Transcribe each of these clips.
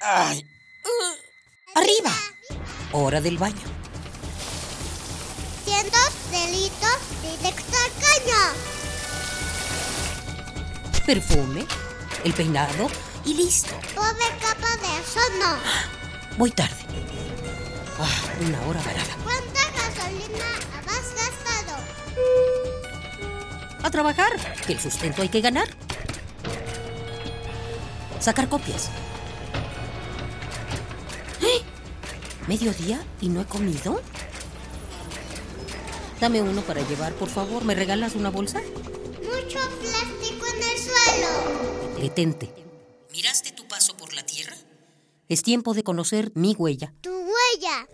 ¡Ay! ¡Arriba! Hora del baño. Cientos delitos directo al caño. Perfume, el peinado y listo. Pobre capa de ozono. Voy tarde. Ah, una hora varada. ¿Cuánta gasolina has gastado? A trabajar, que el sustento hay que ganar. Sacar copias. ¿Mediodía y no he comido? Dame uno para llevar, por favor. ¿Me regalas una bolsa? Mucho plástico en el suelo. Detente. ¿Miraste tu paso por la Tierra? Es tiempo de conocer mi huella, Tu huella.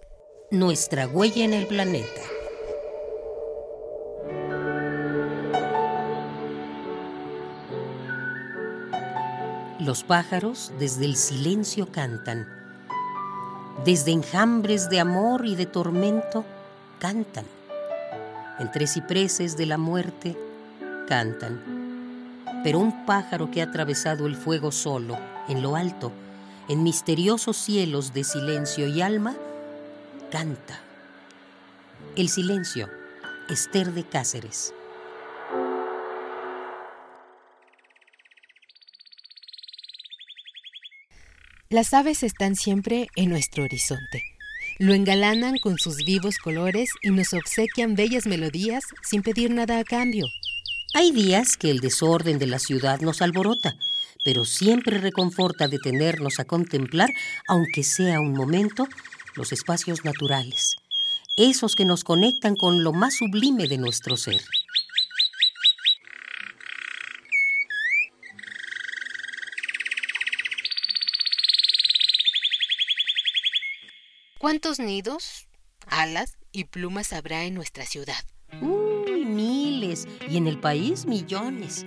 nuestra huella en el planeta. Los pájaros desde el silencio cantan. Desde enjambres de amor y de tormento cantan. Entre cipreses de la muerte cantan. Pero un pájaro que ha atravesado el fuego solo, en lo alto, en misteriosos cielos de silencio y alma, canta. El silencio, Esther de Cáceres. Las aves están siempre en nuestro horizonte. Lo engalanan con sus vivos colores y nos obsequian bellas melodías sin pedir nada a cambio. Hay días que el desorden de la ciudad nos alborota, pero siempre reconforta detenernos a contemplar, aunque sea un momento, los espacios naturales, esos que nos conectan con lo más sublime de nuestro ser. ¿Cuántos nidos, alas y plumas habrá en nuestra ciudad? Uy, miles, y en el país millones.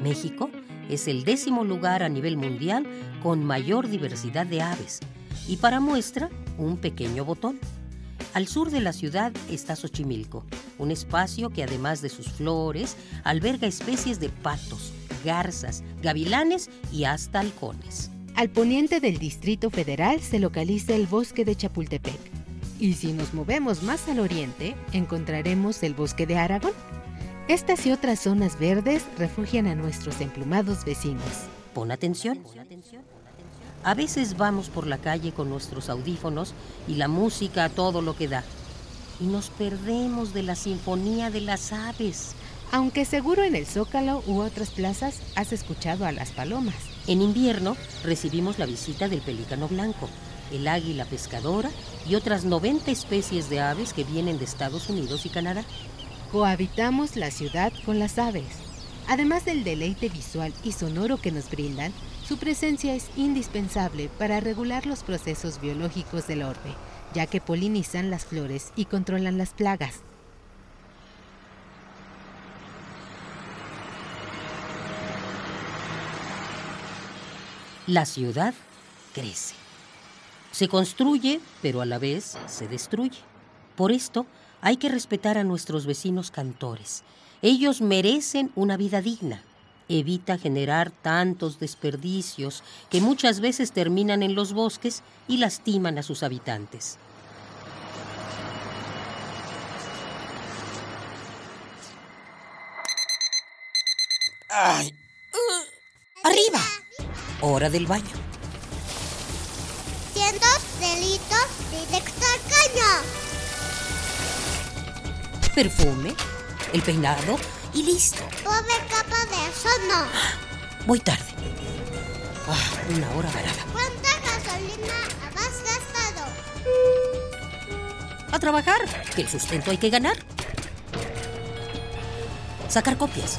México es el décimo lugar a nivel mundial con mayor diversidad de aves. Y para muestra, un pequeño botón. Al sur de la ciudad está Xochimilco, un espacio que además de sus flores, alberga especies de patos, garzas, gavilanes y hasta halcones. Al poniente del Distrito Federal se localiza el bosque de Chapultepec. Y si nos movemos más al oriente, encontraremos el bosque de Aragón. Estas y otras zonas verdes refugian a nuestros emplumados vecinos. Pon atención. A veces vamos por la calle con nuestros audífonos y la música a todo lo que da. Y nos perdemos de la sinfonía de las aves. Aunque seguro en el Zócalo u otras plazas has escuchado a las palomas. En invierno recibimos la visita del pelícano blanco, el águila pescadora y otras 90 especies de aves que vienen de Estados Unidos y Canadá. Cohabitamos la ciudad con las aves. Además del deleite visual y sonoro que nos brindan, su presencia es indispensable para regular los procesos biológicos del orbe, ya que polinizan las flores y controlan las plagas. La ciudad crece. Se construye, pero a la vez se destruye. Por esto hay que respetar a nuestros vecinos cantores. Ellos merecen una vida digna. Evita generar tantos desperdicios que muchas veces terminan en los bosques y lastiman a sus habitantes. ¡Ay! ¡Arriba! Hora del baño. Cientos delitos directo al caño. Perfume, el peinado y listo. Pobre capa de ozono. Voy tarde. Ah, una hora varada. ¿Cuánta gasolina has gastado? A trabajar, que el sustento hay que ganar. Sacar copias.